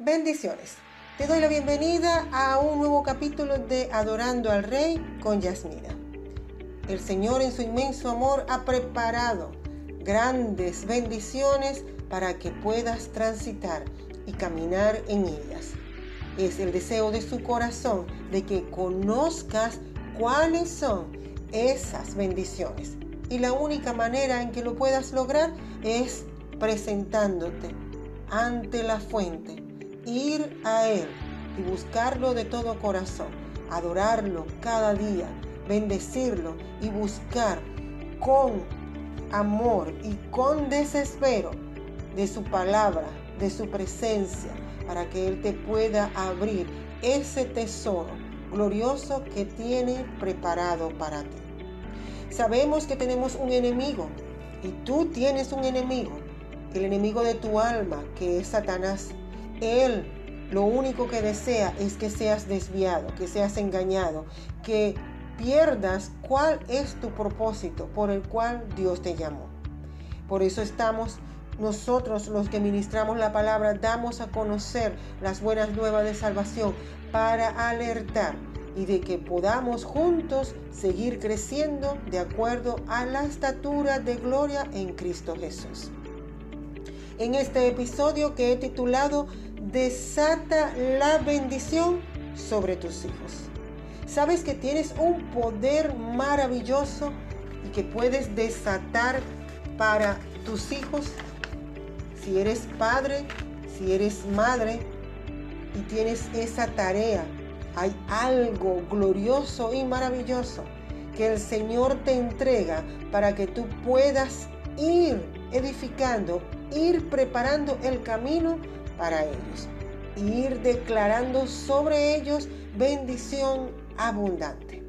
Bendiciones. Te doy la bienvenida a un nuevo capítulo de Adorando al Rey con Yasmina. El Señor en su inmenso amor ha preparado grandes bendiciones para que puedas transitar y caminar en ellas. Es el deseo de su corazón de que conozcas cuáles son esas bendiciones. Y la única manera en que lo puedas lograr es presentándote ante la fuente ir a Él y buscarlo de todo corazón, adorarlo cada día, bendecirlo y buscar con amor y con desespero de su palabra, de su presencia, para que Él te pueda abrir ese tesoro glorioso que tiene preparado para ti. Sabemos que tenemos un enemigo y tú tienes un enemigo, el enemigo de tu alma, que es Satanás. Él lo único que desea es que seas desviado, que seas engañado, que pierdas cuál es tu propósito por el cual Dios te llamó. Por eso estamos nosotros los que ministramos la palabra, damos a conocer las buenas nuevas de salvación para alertar y de que podamos juntos seguir creciendo de acuerdo a la estatura de gloria en Cristo Jesús. En este episodio que he titulado desata la bendición sobre tus hijos. Sabes que tienes un poder maravilloso y que puedes desatar para tus hijos. Si eres padre, si eres madre y tienes esa tarea, hay algo glorioso y maravilloso que el Señor te entrega para que tú puedas ir edificando, ir preparando el camino para ellos. Ir declarando sobre ellos bendición abundante.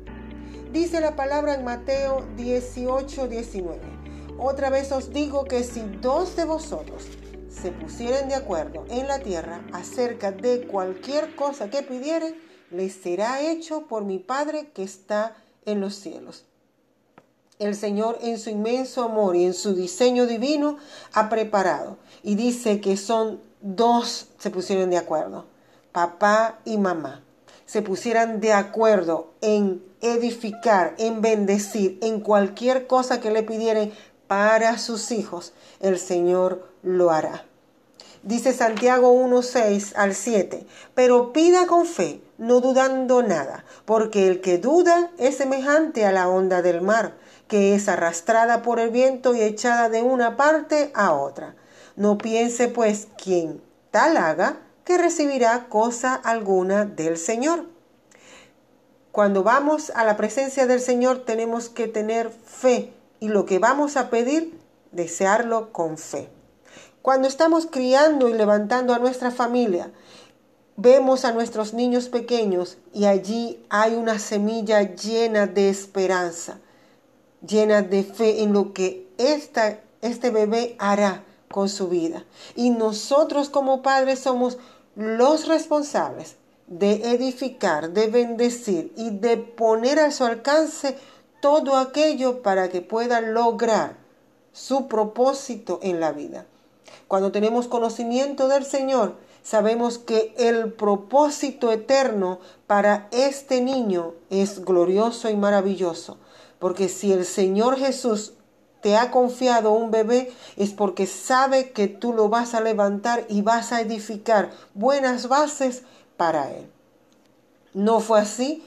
Dice la palabra en Mateo 18, 19. Otra vez os digo que si dos de vosotros se pusieren de acuerdo en la tierra acerca de cualquier cosa que pidieren, les será hecho por mi Padre que está en los cielos. El Señor en su inmenso amor y en su diseño divino ha preparado y dice que son dos se pusieron de acuerdo, papá y mamá, se pusieran de acuerdo en edificar, en bendecir, en cualquier cosa que le pidieran para sus hijos, el Señor lo hará. Dice Santiago 1, al 7, pero pida con fe, no dudando nada, porque el que duda es semejante a la onda del mar, que es arrastrada por el viento y echada de una parte a otra. No piense pues quien tal haga que recibirá cosa alguna del Señor. Cuando vamos a la presencia del Señor tenemos que tener fe y lo que vamos a pedir, desearlo con fe. Cuando estamos criando y levantando a nuestra familia, vemos a nuestros niños pequeños y allí hay una semilla llena de esperanza, llena de fe en lo que esta, este bebé hará con su vida. Y nosotros como padres somos los responsables de edificar, de bendecir y de poner a su alcance todo aquello para que pueda lograr su propósito en la vida. Cuando tenemos conocimiento del Señor, sabemos que el propósito eterno para este niño es glorioso y maravilloso. Porque si el Señor Jesús te ha confiado un bebé es porque sabe que tú lo vas a levantar y vas a edificar buenas bases para él. No fue así,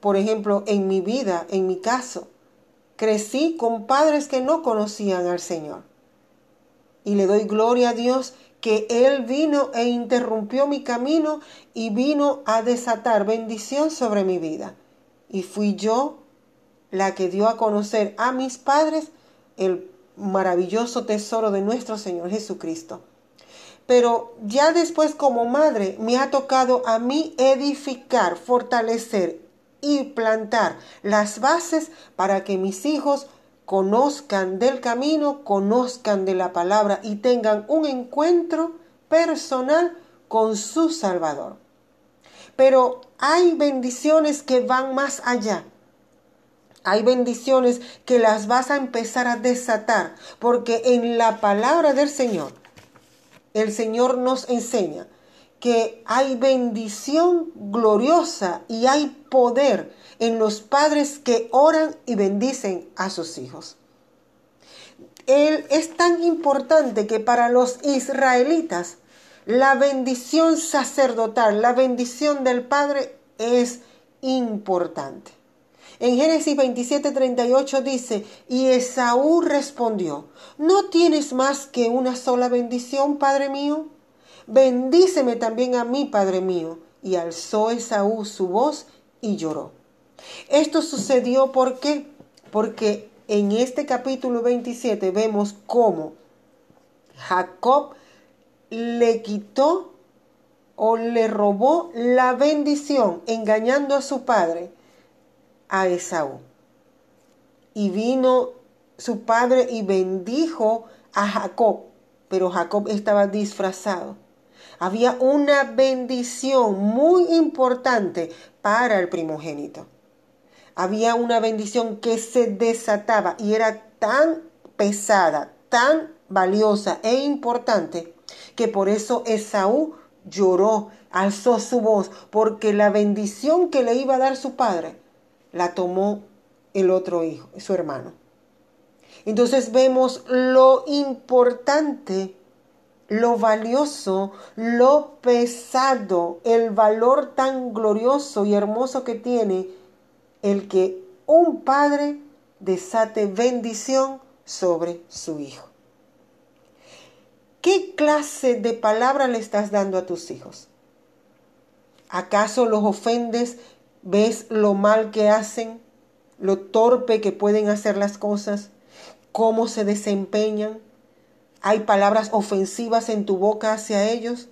por ejemplo, en mi vida, en mi caso. Crecí con padres que no conocían al Señor. Y le doy gloria a Dios que Él vino e interrumpió mi camino y vino a desatar bendición sobre mi vida. Y fui yo la que dio a conocer a mis padres el maravilloso tesoro de nuestro Señor Jesucristo. Pero ya después como madre me ha tocado a mí edificar, fortalecer y plantar las bases para que mis hijos conozcan del camino, conozcan de la palabra y tengan un encuentro personal con su Salvador. Pero hay bendiciones que van más allá hay bendiciones que las vas a empezar a desatar, porque en la palabra del Señor, el Señor nos enseña que hay bendición gloriosa y hay poder en los padres que oran y bendicen a sus hijos. Él es tan importante que para los israelitas la bendición sacerdotal, la bendición del Padre es importante. En Génesis 27, 38 dice, y Esaú respondió, ¿no tienes más que una sola bendición, Padre mío? Bendíceme también a mí, Padre mío. Y alzó Esaú su voz y lloró. Esto sucedió ¿por qué? Porque en este capítulo 27 vemos cómo Jacob le quitó o le robó la bendición engañando a su padre a Esaú. Y vino su padre y bendijo a Jacob, pero Jacob estaba disfrazado. Había una bendición muy importante para el primogénito. Había una bendición que se desataba y era tan pesada, tan valiosa e importante que por eso Esaú lloró, alzó su voz, porque la bendición que le iba a dar su padre la tomó el otro hijo, su hermano. Entonces vemos lo importante, lo valioso, lo pesado, el valor tan glorioso y hermoso que tiene el que un padre desate bendición sobre su hijo. ¿Qué clase de palabra le estás dando a tus hijos? ¿Acaso los ofendes ¿Ves lo mal que hacen? ¿Lo torpe que pueden hacer las cosas? ¿Cómo se desempeñan? ¿Hay palabras ofensivas en tu boca hacia ellos?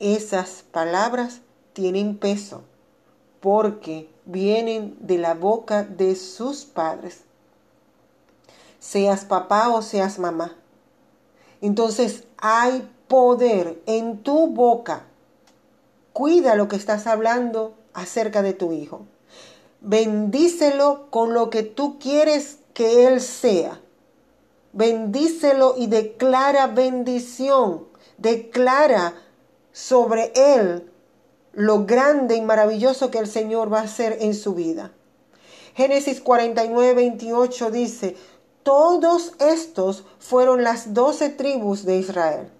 Esas palabras tienen peso porque vienen de la boca de sus padres. Seas papá o seas mamá. Entonces hay poder en tu boca. Cuida lo que estás hablando acerca de tu hijo. Bendícelo con lo que tú quieres que él sea. Bendícelo y declara bendición. Declara sobre él lo grande y maravilloso que el Señor va a hacer en su vida. Génesis 49, 28 dice, todos estos fueron las doce tribus de Israel.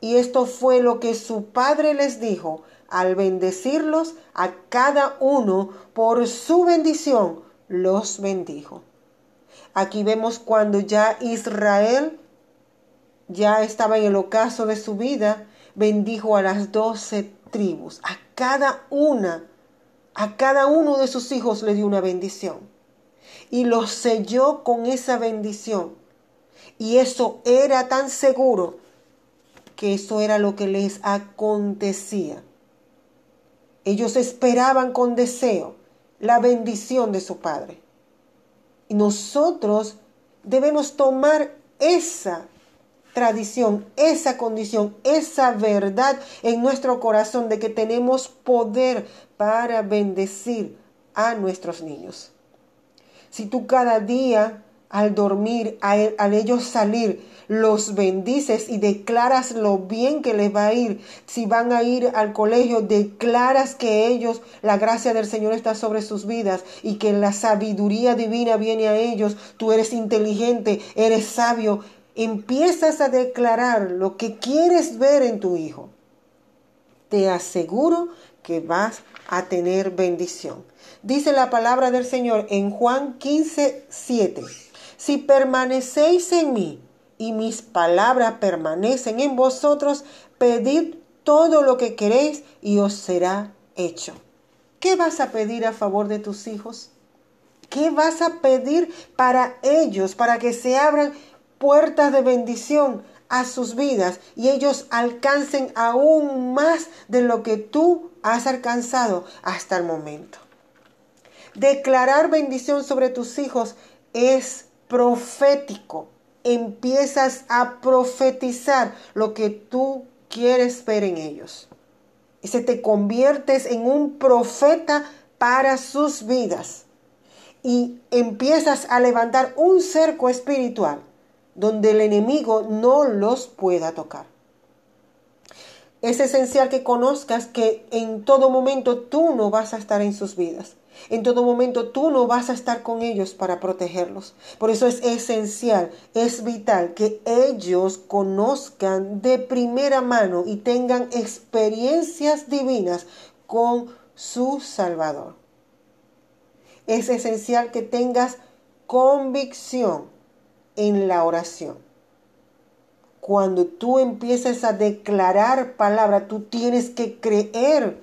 Y esto fue lo que su padre les dijo al bendecirlos a cada uno por su bendición, los bendijo. Aquí vemos cuando ya Israel ya estaba en el ocaso de su vida, bendijo a las doce tribus, a cada una, a cada uno de sus hijos le dio una bendición. Y los selló con esa bendición. Y eso era tan seguro que eso era lo que les acontecía. Ellos esperaban con deseo la bendición de su Padre. Y nosotros debemos tomar esa tradición, esa condición, esa verdad en nuestro corazón de que tenemos poder para bendecir a nuestros niños. Si tú cada día al dormir, al, ellos salir, los bendices y declaras lo bien que les va a ir. Si van a ir al colegio, declaras que ellos, la gracia del Señor está sobre sus vidas y que la sabiduría divina viene a ellos. Tú eres inteligente, eres sabio. Empiezas a declarar lo que quieres ver en tu hijo. Te aseguro que vas a tener bendición. Dice la palabra del Señor en Juan 15, 7. Si permanecéis en mí y mis palabras permanecen en vosotros, pedid todo lo que queréis y os será hecho. ¿Qué vas a pedir a favor de tus hijos? ¿Qué vas a pedir para ellos, para que se abran puertas de bendición a sus vidas y ellos alcancen aún más de lo que tú has alcanzado hasta el momento? Declarar bendición sobre tus hijos es profético. Empiezas a profetizar lo que tú quieres ver en ellos. Y se te conviertes en un profeta para sus vidas. Y empiezas a levantar un cerco espiritual donde el enemigo no los pueda tocar. Es esencial que conozcas que en todo momento tú no vas a estar en sus vidas. En todo momento tú no vas a estar con ellos para protegerlos. Por eso es esencial, es vital que ellos conozcan de primera mano y tengan experiencias divinas con su Salvador. Es esencial que tengas convicción en la oración. Cuando tú empieces a declarar palabra, tú tienes que creer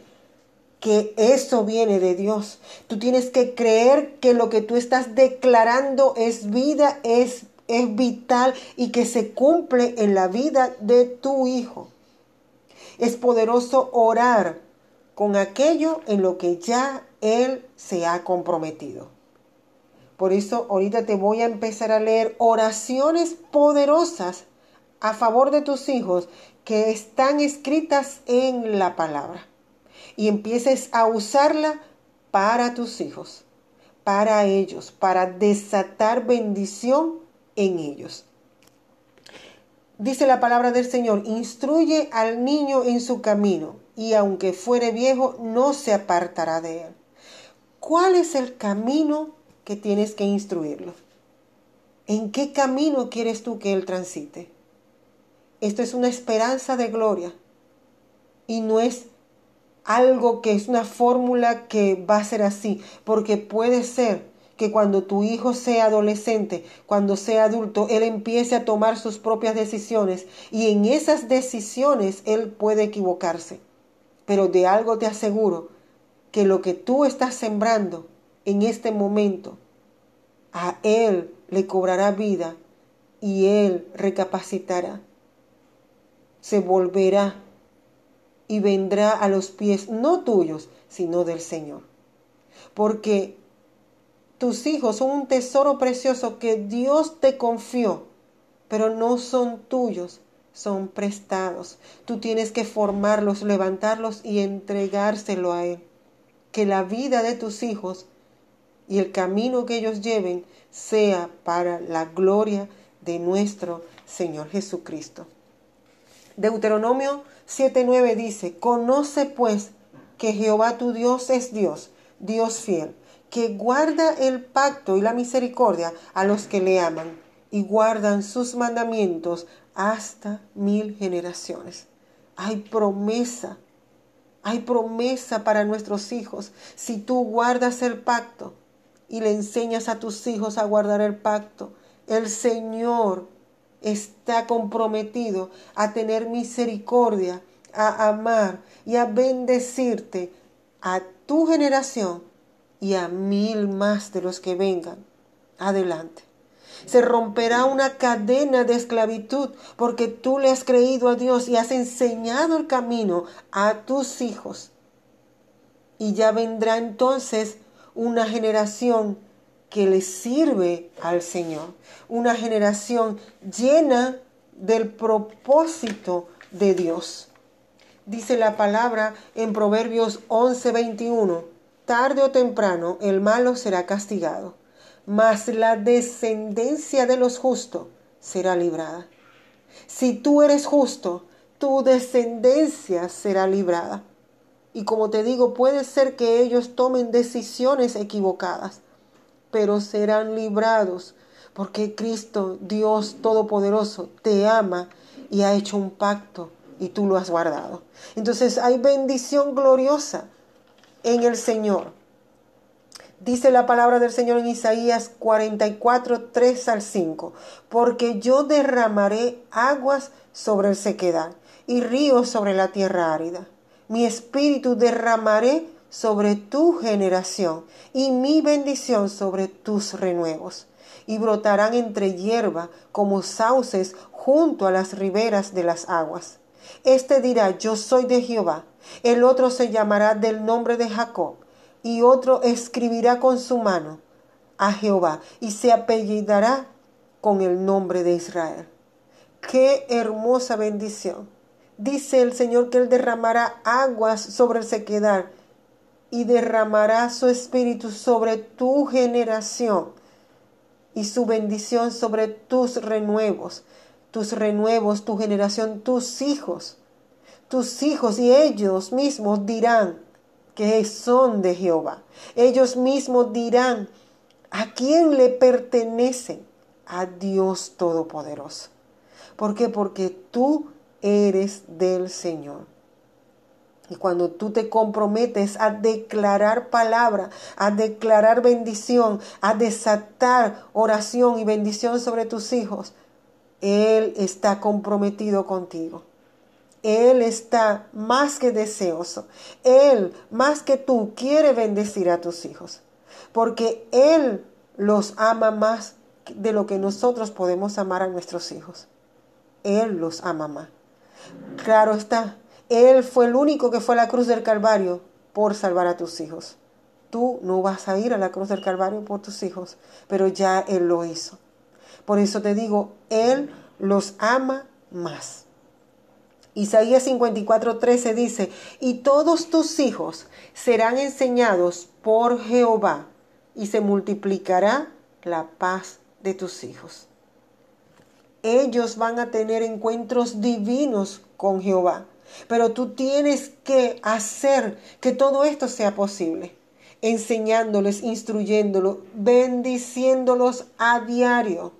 que eso viene de Dios. Tú tienes que creer que lo que tú estás declarando es vida, es, es vital y que se cumple en la vida de tu hijo. Es poderoso orar con aquello en lo que ya Él se ha comprometido. Por eso ahorita te voy a empezar a leer oraciones poderosas a favor de tus hijos que están escritas en la palabra y empieces a usarla para tus hijos, para ellos, para desatar bendición en ellos. Dice la palabra del Señor, instruye al niño en su camino y aunque fuere viejo, no se apartará de él. ¿Cuál es el camino que tienes que instruirlo? ¿En qué camino quieres tú que él transite? Esto es una esperanza de gloria y no es algo que es una fórmula que va a ser así, porque puede ser que cuando tu hijo sea adolescente, cuando sea adulto, él empiece a tomar sus propias decisiones y en esas decisiones él puede equivocarse. Pero de algo te aseguro, que lo que tú estás sembrando en este momento, a él le cobrará vida y él recapacitará, se volverá y vendrá a los pies no tuyos, sino del Señor. Porque tus hijos son un tesoro precioso que Dios te confió, pero no son tuyos, son prestados. Tú tienes que formarlos, levantarlos y entregárselo a Él. Que la vida de tus hijos y el camino que ellos lleven sea para la gloria de nuestro Señor Jesucristo. Deuteronomio 7.9 dice, conoce pues que Jehová tu Dios es Dios, Dios fiel, que guarda el pacto y la misericordia a los que le aman y guardan sus mandamientos hasta mil generaciones. Hay promesa, hay promesa para nuestros hijos. Si tú guardas el pacto y le enseñas a tus hijos a guardar el pacto, el Señor está comprometido a tener misericordia, a amar y a bendecirte a tu generación y a mil más de los que vengan. Adelante. Se romperá una cadena de esclavitud porque tú le has creído a Dios y has enseñado el camino a tus hijos. Y ya vendrá entonces una generación que le sirve al Señor. Una generación llena del propósito de Dios. Dice la palabra en Proverbios 11:21, tarde o temprano el malo será castigado, mas la descendencia de los justos será librada. Si tú eres justo, tu descendencia será librada. Y como te digo, puede ser que ellos tomen decisiones equivocadas, pero serán librados, porque Cristo, Dios Todopoderoso, te ama y ha hecho un pacto y tú lo has guardado. Entonces hay bendición gloriosa en el Señor. Dice la palabra del Señor en Isaías 44, 3 al 5, porque yo derramaré aguas sobre el sequedad y ríos sobre la tierra árida. Mi espíritu derramaré sobre tu generación y mi bendición sobre tus renuevos. Y brotarán entre hierba como sauces junto a las riberas de las aguas. Este dirá, yo soy de Jehová. El otro se llamará del nombre de Jacob. Y otro escribirá con su mano a Jehová y se apellidará con el nombre de Israel. Qué hermosa bendición. Dice el Señor que Él derramará aguas sobre el sequedad y derramará su espíritu sobre tu generación y su bendición sobre tus renuevos, tus renuevos, tu generación, tus hijos. tus hijos y ellos mismos dirán que son de Jehová. Ellos mismos dirán a quién le pertenecen, a Dios Todopoderoso. ¿Por qué? Porque tú eres del Señor. Y cuando tú te comprometes a declarar palabra, a declarar bendición, a desatar oración y bendición sobre tus hijos, Él está comprometido contigo. Él está más que deseoso. Él, más que tú, quiere bendecir a tus hijos. Porque Él los ama más de lo que nosotros podemos amar a nuestros hijos. Él los ama más. Claro está, Él fue el único que fue a la cruz del Calvario por salvar a tus hijos. Tú no vas a ir a la cruz del Calvario por tus hijos, pero ya Él lo hizo. Por eso te digo, Él los ama más. Isaías 54:13 dice, y todos tus hijos serán enseñados por Jehová, y se multiplicará la paz de tus hijos. Ellos van a tener encuentros divinos con Jehová, pero tú tienes que hacer que todo esto sea posible, enseñándoles, instruyéndolos, bendiciéndolos a diario.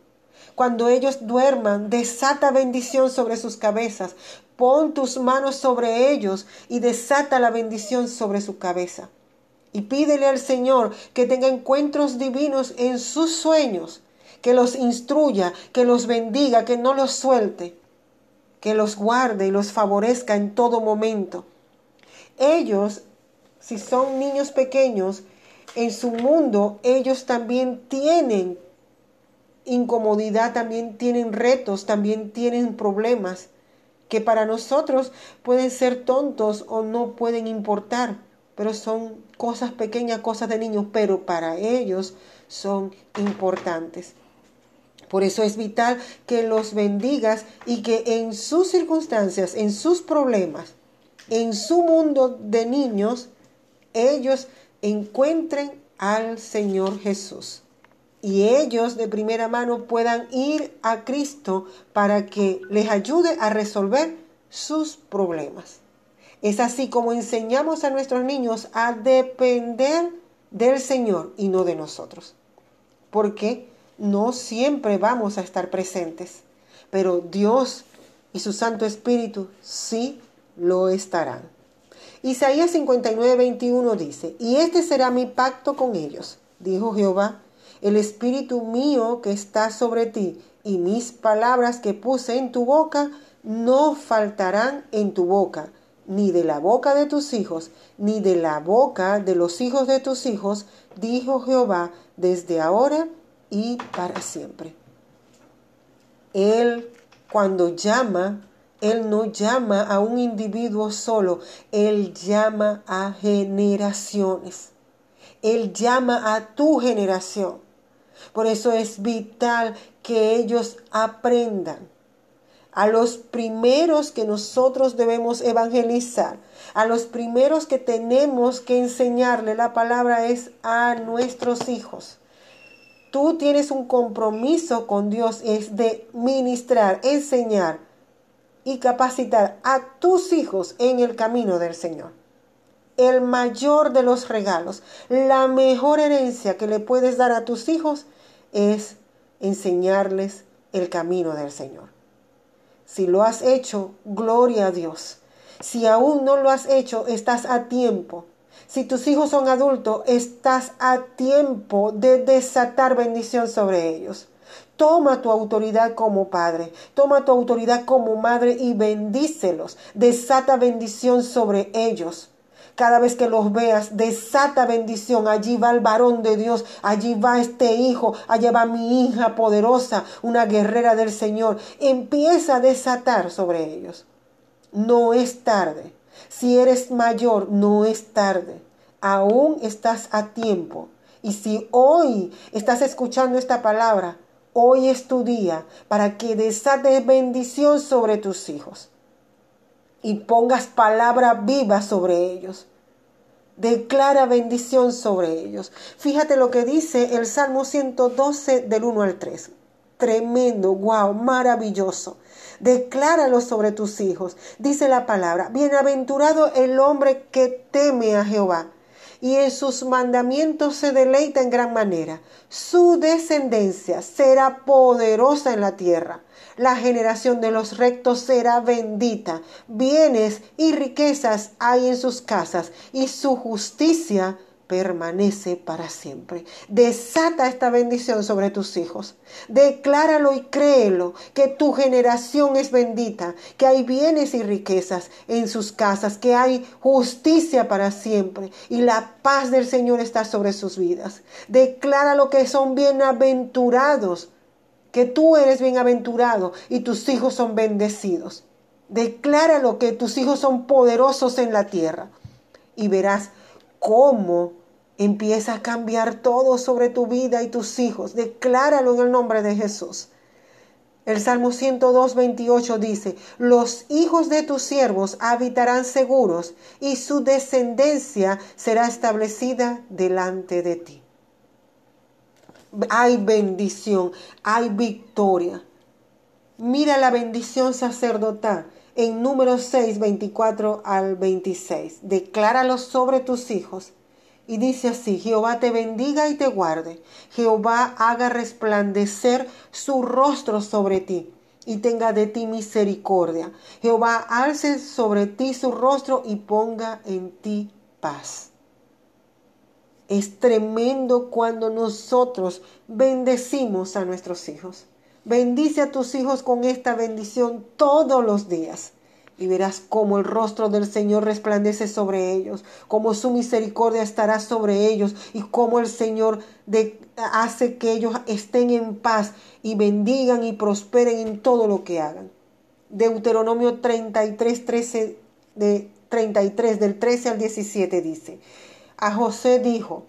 Cuando ellos duerman, desata bendición sobre sus cabezas. Pon tus manos sobre ellos y desata la bendición sobre su cabeza. Y pídele al Señor que tenga encuentros divinos en sus sueños, que los instruya, que los bendiga, que no los suelte, que los guarde y los favorezca en todo momento. Ellos, si son niños pequeños, en su mundo ellos también tienen incomodidad, también tienen retos, también tienen problemas que para nosotros pueden ser tontos o no pueden importar, pero son cosas pequeñas, cosas de niños, pero para ellos son importantes. Por eso es vital que los bendigas y que en sus circunstancias, en sus problemas, en su mundo de niños, ellos encuentren al Señor Jesús y ellos de primera mano puedan ir a Cristo para que les ayude a resolver sus problemas. Es así como enseñamos a nuestros niños a depender del Señor y no de nosotros. Porque no siempre vamos a estar presentes, pero Dios y su Santo Espíritu sí lo estarán. Isaías 59, 21 dice, y este será mi pacto con ellos, dijo Jehová el Espíritu mío que está sobre ti y mis palabras que puse en tu boca no faltarán en tu boca, ni de la boca de tus hijos, ni de la boca de los hijos de tus hijos, dijo Jehová, desde ahora y para siempre. Él, cuando llama, Él no llama a un individuo solo, Él llama a generaciones. Él llama a tu generación. Por eso es vital que ellos aprendan. A los primeros que nosotros debemos evangelizar, a los primeros que tenemos que enseñarle la palabra es a nuestros hijos. Tú tienes un compromiso con Dios, es de ministrar, enseñar y capacitar a tus hijos en el camino del Señor el mayor de los regalos, la mejor herencia que le puedes dar a tus hijos es enseñarles el camino del Señor. Si lo has hecho, gloria a Dios. Si aún no lo has hecho, estás a tiempo. Si tus hijos son adultos, estás a tiempo de desatar bendición sobre ellos. Toma tu autoridad como padre, toma tu autoridad como madre y bendícelos. Desata bendición sobre ellos. Cada vez que los veas, desata bendición. Allí va el varón de Dios, allí va este hijo, allá va mi hija poderosa, una guerrera del Señor. Empieza a desatar sobre ellos. No es tarde. Si eres mayor, no es tarde. Aún estás a tiempo. Y si hoy estás escuchando esta palabra, hoy es tu día para que desates bendición sobre tus hijos y pongas palabra viva sobre ellos. Declara bendición sobre ellos. Fíjate lo que dice el Salmo 112 del 1 al 3. tremendo, wow, maravilloso. Decláralo sobre tus hijos. Dice la palabra, bienaventurado el hombre que teme a Jehová y en sus mandamientos se deleita en gran manera. Su descendencia será poderosa en la tierra. La generación de los rectos será bendita. Bienes y riquezas hay en sus casas y su justicia permanece para siempre. Desata esta bendición sobre tus hijos. Decláralo y créelo que tu generación es bendita, que hay bienes y riquezas en sus casas, que hay justicia para siempre y la paz del Señor está sobre sus vidas. Decláralo que son bienaventurados, que tú eres bienaventurado y tus hijos son bendecidos. Decláralo que tus hijos son poderosos en la tierra y verás cómo Empieza a cambiar todo sobre tu vida y tus hijos. Decláralo en el nombre de Jesús. El Salmo 102, 28 dice, los hijos de tus siervos habitarán seguros y su descendencia será establecida delante de ti. Hay bendición, hay victoria. Mira la bendición sacerdotal en número 6, 24 al 26. Decláralo sobre tus hijos y dice así, Jehová te bendiga y te guarde, Jehová haga resplandecer su rostro sobre ti y tenga de ti misericordia. Jehová alce sobre ti su rostro y ponga en ti paz. Es tremendo cuando nosotros bendecimos a nuestros hijos. Bendice a tus hijos con esta bendición todos los días y verás cómo el rostro del Señor resplandece sobre ellos, cómo su misericordia estará sobre ellos y cómo el Señor hace que ellos estén en paz y bendigan y prosperen en todo lo que hagan. Deuteronomio 33, 13, de 33, del 13 al 17 dice, a José dijo,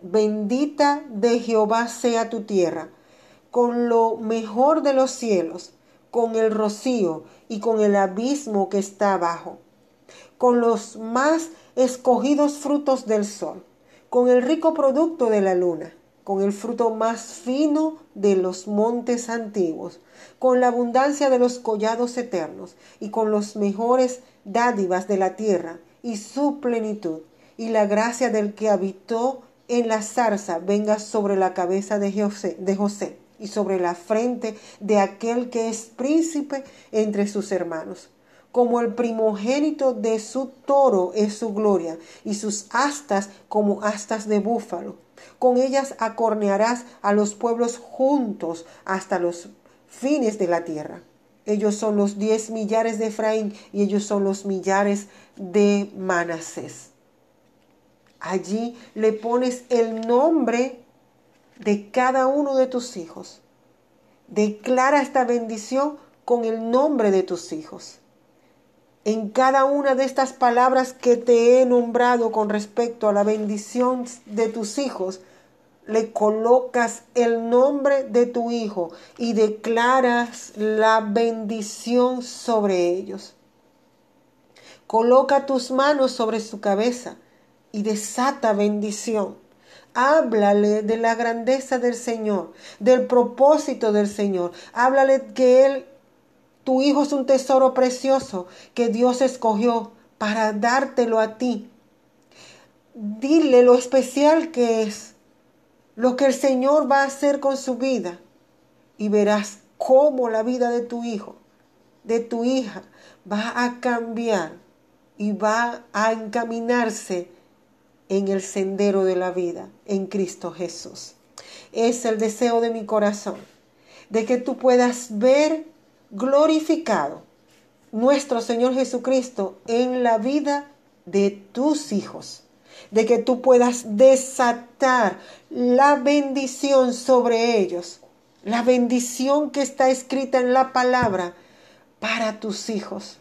bendita de Jehová sea tu tierra, con lo mejor de los cielos, con el rocío y con el abismo que está abajo, con los más escogidos frutos del sol, con el rico producto de la luna, con el fruto más fino de los montes antiguos, con la abundancia de los collados eternos y con los mejores dádivas de la tierra y su plenitud, y la gracia del que habitó en la zarza venga sobre la cabeza de José, de José y sobre la frente de aquel que es príncipe entre sus hermanos. Como el primogénito de su toro es su gloria, y sus astas como astas de búfalo. Con ellas acornearás a los pueblos juntos hasta los fines de la tierra. Ellos son los diez millares de Efraín y ellos son los millares de Manasés. Allí le pones el nombre de cada uno de tus hijos. Declara esta bendición con el nombre de tus hijos. En cada una de estas palabras que te he nombrado con respecto a la bendición de tus hijos, le colocas el nombre de tu hijo y declaras la bendición sobre ellos. Coloca tus manos sobre su cabeza y desata bendición. Háblale de la grandeza del Señor, del propósito del Señor. Háblale que Él, tu hijo es un tesoro precioso que Dios escogió para dártelo a ti. Dile lo especial que es, lo que el Señor va a hacer con su vida. Y verás cómo la vida de tu hijo, de tu hija, va a cambiar y va a encaminarse en el sendero de la vida, en Cristo Jesús. Es el deseo de mi corazón, de que tú puedas ver glorificado nuestro Señor Jesucristo en la vida de tus hijos, de que tú puedas desatar la bendición sobre ellos, la bendición que está escrita en la palabra para tus hijos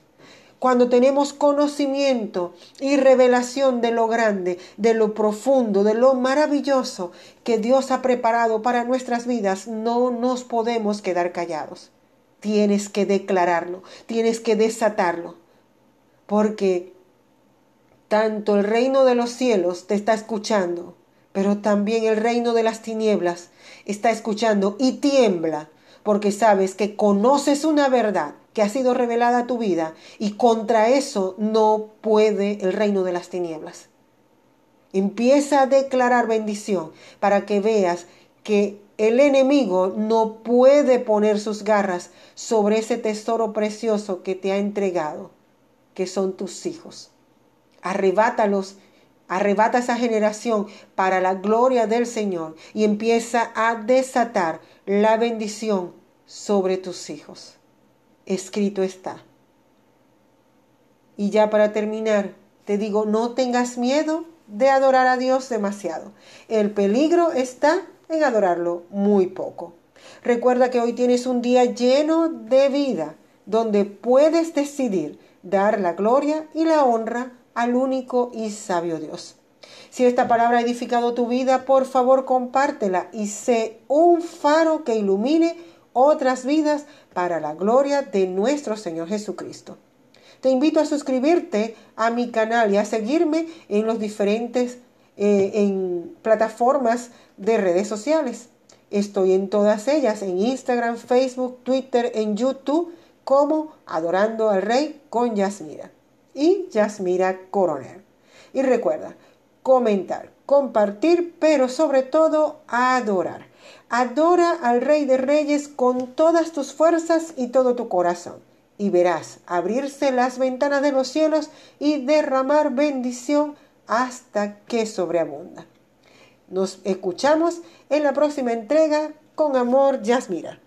cuando tenemos conocimiento y revelación de lo grande, de lo profundo, de lo maravilloso que Dios ha preparado para nuestras vidas, no nos podemos quedar callados. Tienes que declararlo, tienes que desatarlo, porque tanto el reino de los cielos te está escuchando pero también el reino de las tinieblas está escuchando y tiembla porque sabes que conoces una verdad que ha sido revelada tu vida y contra eso no puede el reino de las tinieblas. Empieza a declarar bendición para que veas que el enemigo no puede poner sus garras sobre ese tesoro precioso que te ha entregado, que son tus hijos. Arrebátalos, arrebata esa generación para la gloria del Señor y empieza a desatar la bendición sobre tus hijos. Escrito está. Y ya para terminar, te digo, no tengas miedo de adorar a Dios demasiado. El peligro está en adorarlo muy poco. Recuerda que hoy tienes un día lleno de vida, donde puedes decidir dar la gloria y la honra al único y sabio Dios. Si esta palabra ha edificado tu vida, por favor compártela y sé un faro que ilumine otras vidas para la gloria de nuestro Señor Jesucristo. Te invito a suscribirte a mi canal y a seguirme en los diferentes eh, en plataformas de redes sociales. Estoy en todas ellas, en Instagram, Facebook, Twitter, en YouTube, como Adorando al Rey con Yasmira y Yasmira Coronel. Y recuerda, comentar, compartir, pero sobre todo adorar. Adora al Rey de Reyes con todas tus fuerzas y todo tu corazón y verás abrirse las ventanas de los cielos y derramar bendición hasta que sobreabunda. Nos escuchamos en la próxima entrega. Con amor, Yasmira.